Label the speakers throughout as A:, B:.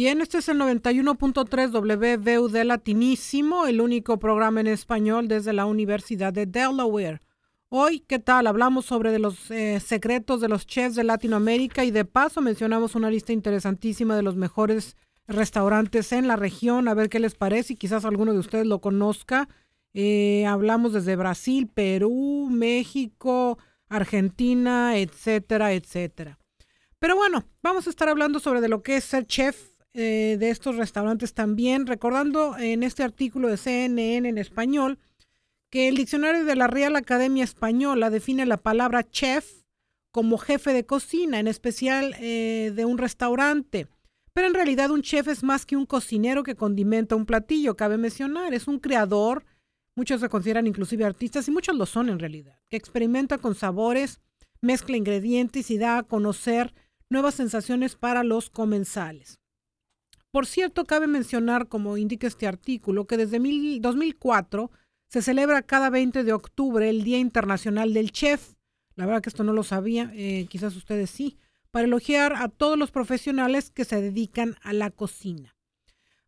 A: Bien, este es el 91.3 WVU Latinísimo, el único programa en español desde la Universidad de Delaware. Hoy, ¿qué tal? Hablamos sobre los eh, secretos de los chefs de Latinoamérica y de paso mencionamos una lista interesantísima de los mejores restaurantes en la región, a ver qué les parece y quizás alguno de ustedes lo conozca. Eh, hablamos desde Brasil, Perú, México, Argentina, etcétera, etcétera. Pero bueno, vamos a estar hablando sobre de lo que es ser chef eh, de estos restaurantes también, recordando en este artículo de CNN en español que el diccionario de la Real Academia Española define la palabra chef como jefe de cocina, en especial eh, de un restaurante. Pero en realidad un chef es más que un cocinero que condimenta un platillo, cabe mencionar, es un creador, muchos se consideran inclusive artistas y muchos lo son en realidad, que experimenta con sabores, mezcla ingredientes y da a conocer nuevas sensaciones para los comensales. Por cierto, cabe mencionar, como indica este artículo, que desde 2004 se celebra cada 20 de octubre el Día Internacional del Chef. La verdad que esto no lo sabía, eh, quizás ustedes sí, para elogiar a todos los profesionales que se dedican a la cocina.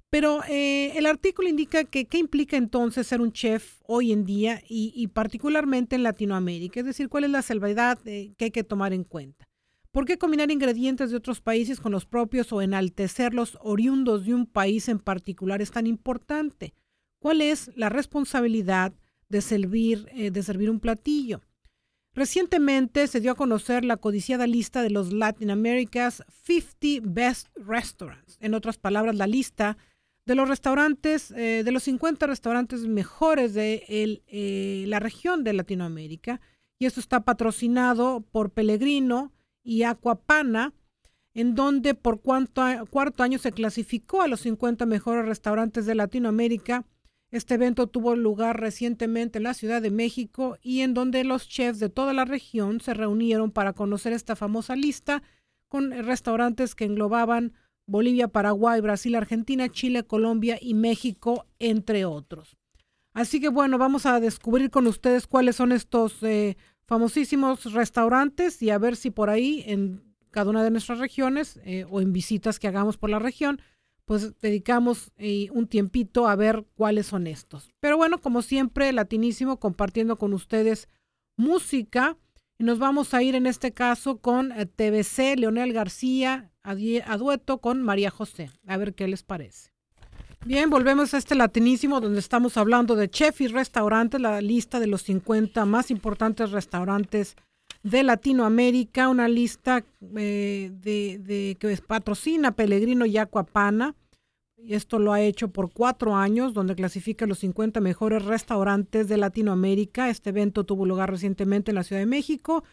A: Pero eh, el artículo indica que qué implica entonces ser un chef hoy en día y, particularmente en Latinoamérica, es decir, cuál es la salvedad que hay que tomar en cuenta. ¿Por qué combinar ingredientes de otros países con los propios o enaltecer los oriundos de un país en particular es tan importante? ¿Cuál es la responsabilidad de servir, eh, de servir un platillo? Recientemente se dio a conocer la codiciada lista de los Latin America's 50 Best Restaurants. En otras palabras, la lista de los restaurantes, eh, de los 50 restaurantes mejores de eh, la región de Latinoamérica. Y esto está patrocinado por Pellegrino, y Aquapana, en donde por cuarto, cuarto año se clasificó a los 50 mejores restaurantes de Latinoamérica. Este evento tuvo lugar recientemente en la Ciudad de México y en donde los chefs de toda la región se reunieron para conocer esta famosa lista con restaurantes que englobaban Bolivia, Paraguay, Brasil, Argentina, Chile, Colombia y México, entre otros. Así que bueno, vamos a descubrir con ustedes cuáles son estos eh, famosísimos restaurantes y a ver si por ahí en cada una de nuestras regiones eh, o en visitas que hagamos por la región, pues dedicamos eh, un tiempito a ver cuáles son estos. Pero bueno, como siempre, latinísimo, compartiendo con ustedes música. Y nos vamos a ir en este caso con eh, TBC, Leonel García, a, a dueto con María José. A ver qué les parece. Bien, volvemos a este latinísimo donde estamos hablando de chef y restaurantes, la lista de los 50 más importantes restaurantes de Latinoamérica, una lista eh, de, que patrocina Pellegrino y Acuapana. Y esto lo ha hecho por cuatro años, donde clasifica los 50 mejores restaurantes de Latinoamérica. Este evento tuvo lugar recientemente en la Ciudad de México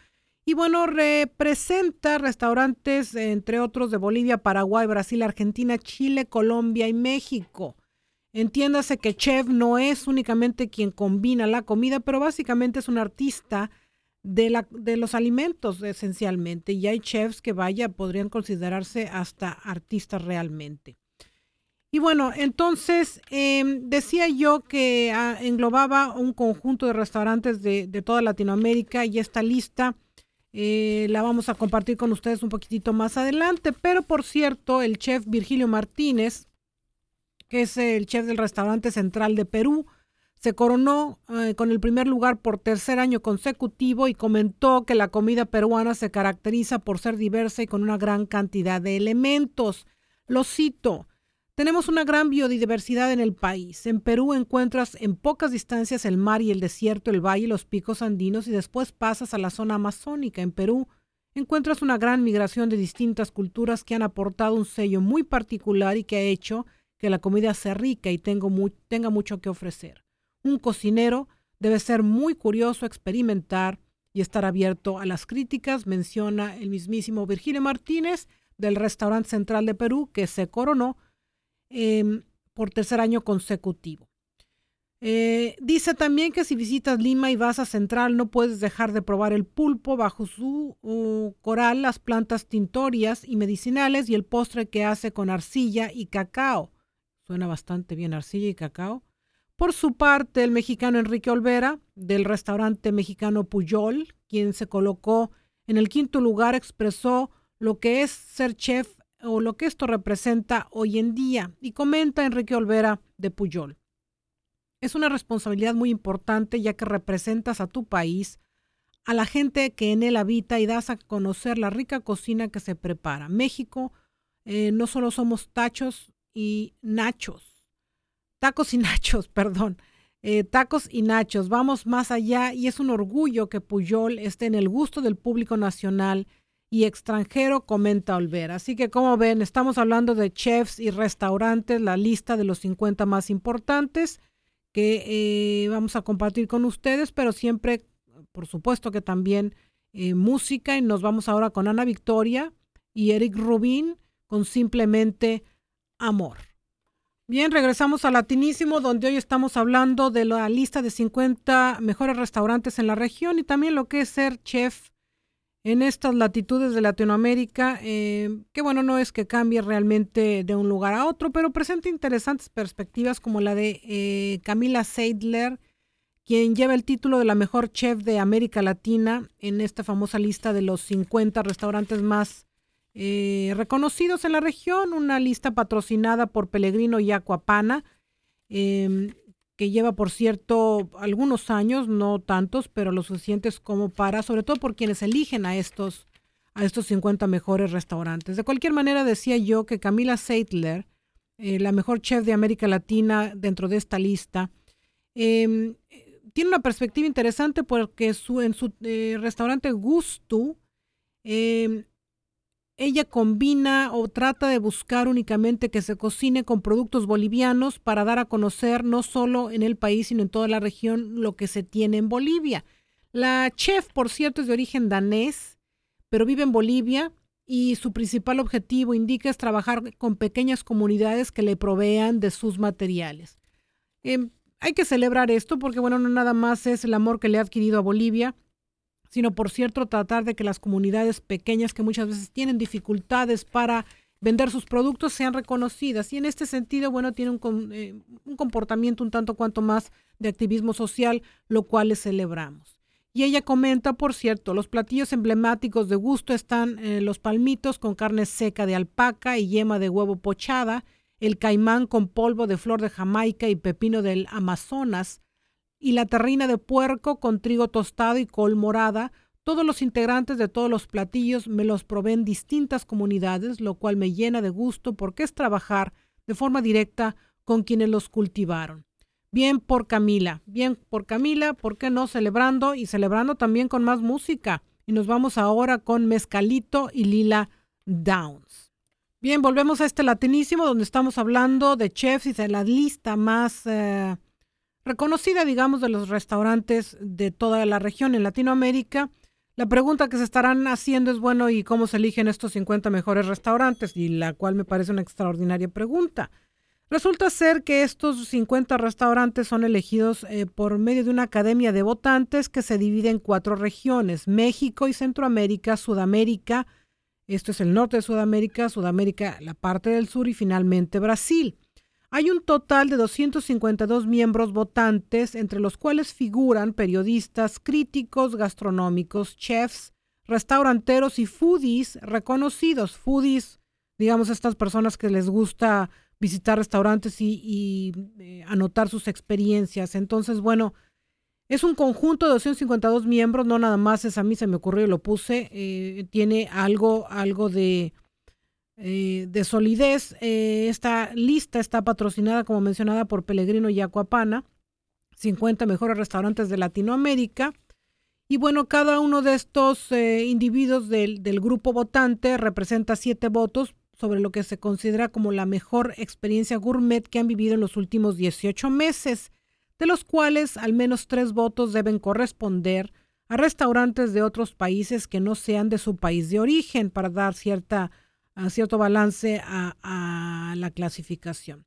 A: y bueno, representa restaurantes, entre otros, de Bolivia, Paraguay, Brasil, Argentina, Chile, Colombia y México. Entiéndase que chef no es únicamente quien combina la comida, pero básicamente es un artista de, la, de los alimentos esencialmente. Y hay chefs que, vaya, podrían considerarse hasta artistas realmente. Y bueno, entonces em, decía yo que ah, englobaba un conjunto de restaurantes de, de toda Latinoamérica y esta lista eh, la vamos a compartir con ustedes un poquitito más adelante. Pero por cierto, el chef Virgilio Martínez, que es el chef del restaurante central de Perú, se coronó eh, con el primer lugar por tercer año consecutivo y comentó que la comida peruana se caracteriza por ser diversa y con una gran cantidad de elementos. Lo cito, tenemos una gran biodiversidad en el país. En Perú encuentras en pocas distancias el mar y el desierto, el valle y los picos andinos y después pasas a la zona amazónica. En Perú encuentras una gran migración de distintas culturas que han aportado un sello muy particular y que ha hecho que la comida sea rica y tenga mucho que ofrecer. Un cocinero debe ser muy curioso, experimentar y estar abierto a las críticas, menciona el mismísimo Virgilio Martínez del Restaurante Central de Perú, que se coronó Em, por tercer año consecutivo. Eh, dice también que si visitas Lima y vas a Central no puedes dejar de probar el pulpo bajo su coral, las plantas tintorias y medicinales y el postre que hace con arcilla y cacao. Suena bastante bien arcilla y cacao. Por su parte, el mexicano Enrique Olvera, del restaurante mexicano Puyol, quien se colocó en el quinto lugar, expresó lo que es ser chef o lo que esto representa hoy en día. Y comenta Enrique Olvera de Puyol. Es una responsabilidad muy importante ya que representas a tu país, a la gente que en él habita y das a conocer la rica cocina que se prepara. México eh, no solo somos tachos y nachos, tacos y nachos, perdón. Eh, tacos y nachos, vamos más allá y es un orgullo que Puyol esté en el gusto del público nacional y extranjero, comenta Olvera. Así que como ven, estamos hablando de chefs y restaurantes, la lista de los 50 más importantes que eh, vamos a compartir con ustedes, pero siempre, por supuesto que también eh, música y nos vamos ahora con Ana Victoria y Eric Rubin con simplemente amor. Bien, regresamos a Latinísimo, donde hoy estamos hablando de la lista de 50 mejores restaurantes en la región y también lo que es ser chef en estas latitudes de Latinoamérica, eh, que bueno, no es que cambie realmente de un lugar a otro, pero presenta interesantes perspectivas como la de eh, Camila Seidler, quien lleva el título de la mejor chef de América Latina en esta famosa lista de los 50 restaurantes más eh, reconocidos en la región, una lista patrocinada por Pellegrino y Aquapana. Em, que lleva, por cierto, algunos años, no tantos, pero lo suficientes como para, sobre todo por quienes eligen a estos, a estos 50 mejores restaurantes. De cualquier manera, decía yo que Camila Seidler, eh, la mejor chef de América Latina dentro de esta lista, em, tiene una perspectiva interesante porque su, en su eh, restaurante Gusto, em, ella combina o trata de buscar únicamente que se cocine con productos bolivianos para dar a conocer no solo en el país, sino en toda la región lo que se tiene en Bolivia. La chef, por cierto, es de origen danés, pero vive en Bolivia y su principal objetivo indica es trabajar con pequeñas comunidades que le provean de sus materiales. Em, hay que celebrar esto porque, bueno, no nada más es el amor que le ha adquirido a Bolivia, sino por cierto tratar de que las comunidades pequeñas que muchas veces tienen dificultades para vender sus productos sean reconocidas. Y en este sentido, bueno, tiene un, eh, un comportamiento un tanto cuanto más de activismo social, lo cual le celebramos. Y ella comenta, por cierto, los platillos emblemáticos de gusto están eh, los palmitos con carne seca de alpaca y yema de huevo pochada, el caimán con polvo de flor de Jamaica y pepino del Amazonas, y la terrina de puerco con trigo tostado y col morada. Todos los integrantes de todos los platillos me los proveen distintas comunidades, lo cual me llena de gusto porque es trabajar de forma directa con quienes los cultivaron. Bien por Camila, bien por Camila, ¿por qué no? Celebrando y celebrando también con más música. Y nos vamos ahora con Mezcalito y Lila Downs. Bien, volvemos a este latinísimo donde estamos hablando de chefs y de la lista más eh, reconocida, digamos, de los restaurantes de toda la región en Latinoamérica. La pregunta que se estarán haciendo es, bueno, ¿y cómo se eligen estos 50 mejores restaurantes? Y la cual me parece una extraordinaria pregunta. Resulta ser que estos 50 restaurantes son elegidos eh, por medio de una academia de votantes que se divide en cuatro regiones, México y Centroamérica, Sudamérica, esto es el norte de Sudamérica, Sudamérica, la parte del sur y finalmente Brasil. Hay un total de 252 miembros votantes, entre los cuales figuran periodistas, críticos gastronómicos, chefs, restauranteros y foodies reconocidos. Foodies, digamos, estas personas que les gusta visitar restaurantes y, eh, anotar sus experiencias. Entonces, bueno, es un conjunto de 252 miembros, no nada más es a mí se me ocurrió y lo puse, eh, tiene algo, algo de eh, de solidez. Eh, esta lista está patrocinada, como mencionada, por Pellegrino y Acuapana, 50 mejores restaurantes de Latinoamérica. Y bueno, cada uno de estos eh, individuos del, del, grupo votante representa siete votos sobre lo que se considera como la mejor experiencia gourmet que han vivido en los últimos 18 meses, de los cuales al menos tres votos deben corresponder a restaurantes de otros países que no sean de su país de origen para dar cierta a cierto balance a, la clasificación.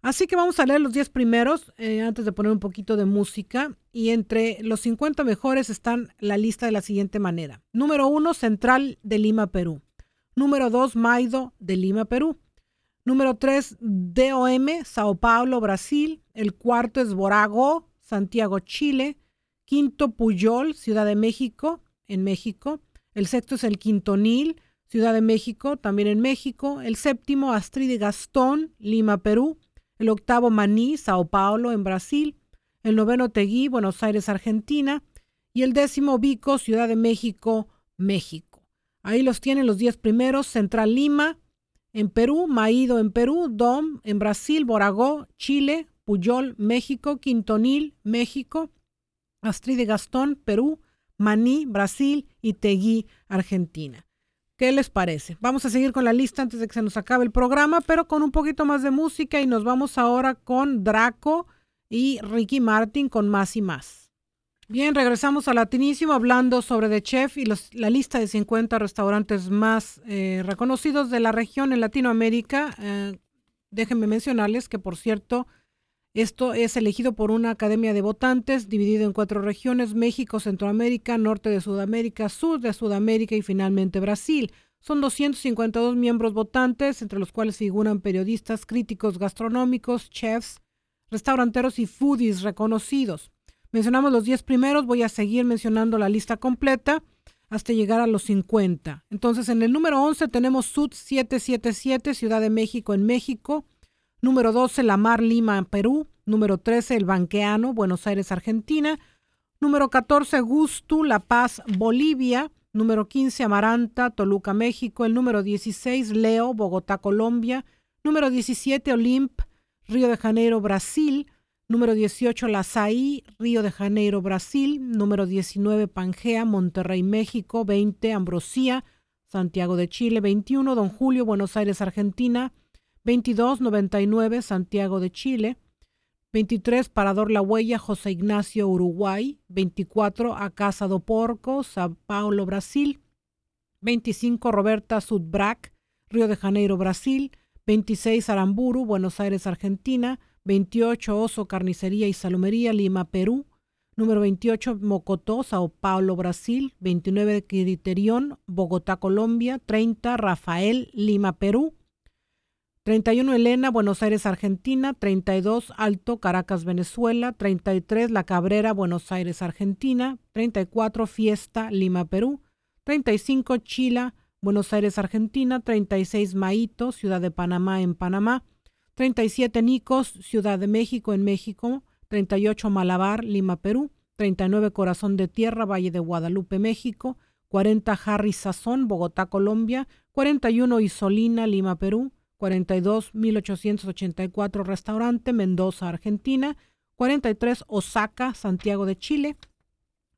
A: Así que vamos a leer los 10 primeros eh, antes de poner un poquito de música. Y entre los 50 mejores están la lista de la siguiente manera. Número 1, Central de Lima, Perú. Número 2, Maido de Lima, Perú. Número 3, DOM, Sao Paulo, Brasil. El cuarto es Borago, Santiago, Chile. Quinto, Puyol, Ciudad de México, en México. El sexto es el Quintonil, Ciudad de México, también en México. El séptimo, Astrid Gastón, Lima, Perú. El octavo, Maní, Sao Paulo, en Brasil. El noveno, Teguí, Buenos Aires, Argentina. Y el décimo, Vico, Ciudad de México, México. Ahí los tienen los diez primeros. Central Lima, en Perú. Maído, en Perú. Dom, en Brasil. Boragó, Chile. Puyol, México. Quintonil, México. Astrid Gastón, Perú. Maní, Brasil. Y Teguí, Argentina. ¿Qué les parece? Vamos a seguir con la lista antes de que se nos acabe el programa, pero con un poquito más de música y nos vamos ahora con Draco y Ricky Martin con más y más. Bien, regresamos a Latinísimo hablando sobre The Chef y la lista de 50 restaurantes más eh, reconocidos de la región en Latinoamérica. Eh, déjenme mencionarles que, por cierto, esto es elegido por una academia de votantes dividido en cuatro regiones, México, Centroamérica, Norte de Sudamérica, Sur de Sudamérica y finalmente Brasil. Son 252 miembros votantes, entre los cuales figuran periodistas, críticos gastronómicos, chefs, restauranteros y foodies reconocidos. Mencionamos los 10 primeros, voy a seguir mencionando la lista completa hasta llegar a los 50. Entonces, en el número 11 tenemos Sud 777, Ciudad de México en México. Número 12, La Mar Lima, Perú. Número 13, El Banqueano, Buenos Aires, Argentina. Número 14, Gustu, La Paz, Bolivia. Número 15, Amaranta, Toluca, México. El número 16, Leo, Bogotá, Colombia. Número 17, Olimp, Río de Janeiro, Brasil. Número 18, Lazaí, Río de Janeiro, Brasil. Número 19, Pangea, Monterrey, México. 20, Ambrosía, Santiago de Chile. 21, Don Julio, Buenos Aires, Argentina. 22, 99, Santiago de Chile. 23, Parador La Huella, José Ignacio, Uruguay. 24, A Casa do Porco, Sao Paulo, Brasil. 25, Roberta Sudbrac, Río de Janeiro, Brasil. 26 Aramburu, Buenos Aires, Argentina, 28 Oso Carnicería y Salomería, Lima, Perú, número 28 Mocotó, Sao Paulo, Brasil, 29 Criterión, Bogotá, Colombia, 30 Rafael, Lima, Perú, 31 Elena, Buenos Aires, Argentina, 32 Alto, Caracas, Venezuela, 33 La Cabrera, Buenos Aires, Argentina, 34 Fiesta, Lima, Perú, 35 Chila, Buenos Aires, Argentina, 36 Maíto, Ciudad de Panamá en Panamá, 37 Nicos, Ciudad de México en México, 38 Malabar, Lima, Perú, 39 Corazón de Tierra, Valle de Guadalupe, México, 40 Harry Sazón, Bogotá, Colombia, 41 Isolina, Lima, Perú, 42 1884 Restaurante, Mendoza, Argentina, 43 Osaka, Santiago de Chile,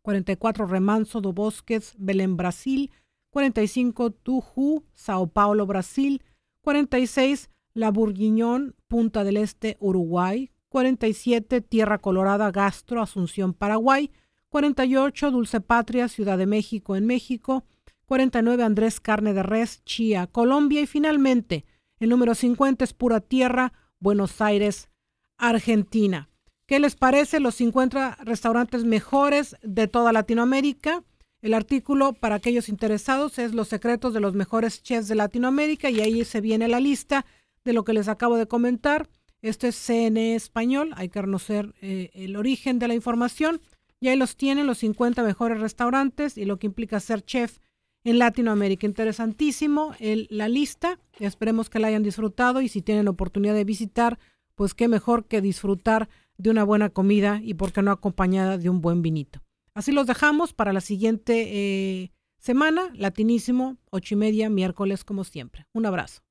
A: 44 Remanso do Bosques, Belén, Brasil, 45 Tuju, Sao Paulo, Brasil, 46 La Bourguignon, Punta del Este, Uruguay, 47 Tierra Colorada, Gastro, Asunción, Paraguay, 48 Dulce Patria, Ciudad de México, en México, 49 Andrés Carne de Res, Chía, Colombia. Y finalmente el número 50 es Pura Tierra, Buenos Aires, Argentina. ¿Qué les parece los 50 restaurantes mejores de toda Latinoamérica? El artículo para aquellos interesados es Los secretos de los mejores chefs de Latinoamérica y ahí se viene la lista de lo que les acabo de comentar. Esto es CNE Español, hay que conocer eh, el origen de la información y ahí los tienen los 50 mejores restaurantes y lo que implica ser chef en Latinoamérica. Interesantísimo el, la lista, esperemos que la hayan disfrutado y si tienen oportunidad de visitar, pues qué mejor que disfrutar de una buena comida y por qué no acompañada de un buen vinito. Así los dejamos para la siguiente eh, semana, latinísimo, ocho y media, miércoles como siempre. Un abrazo.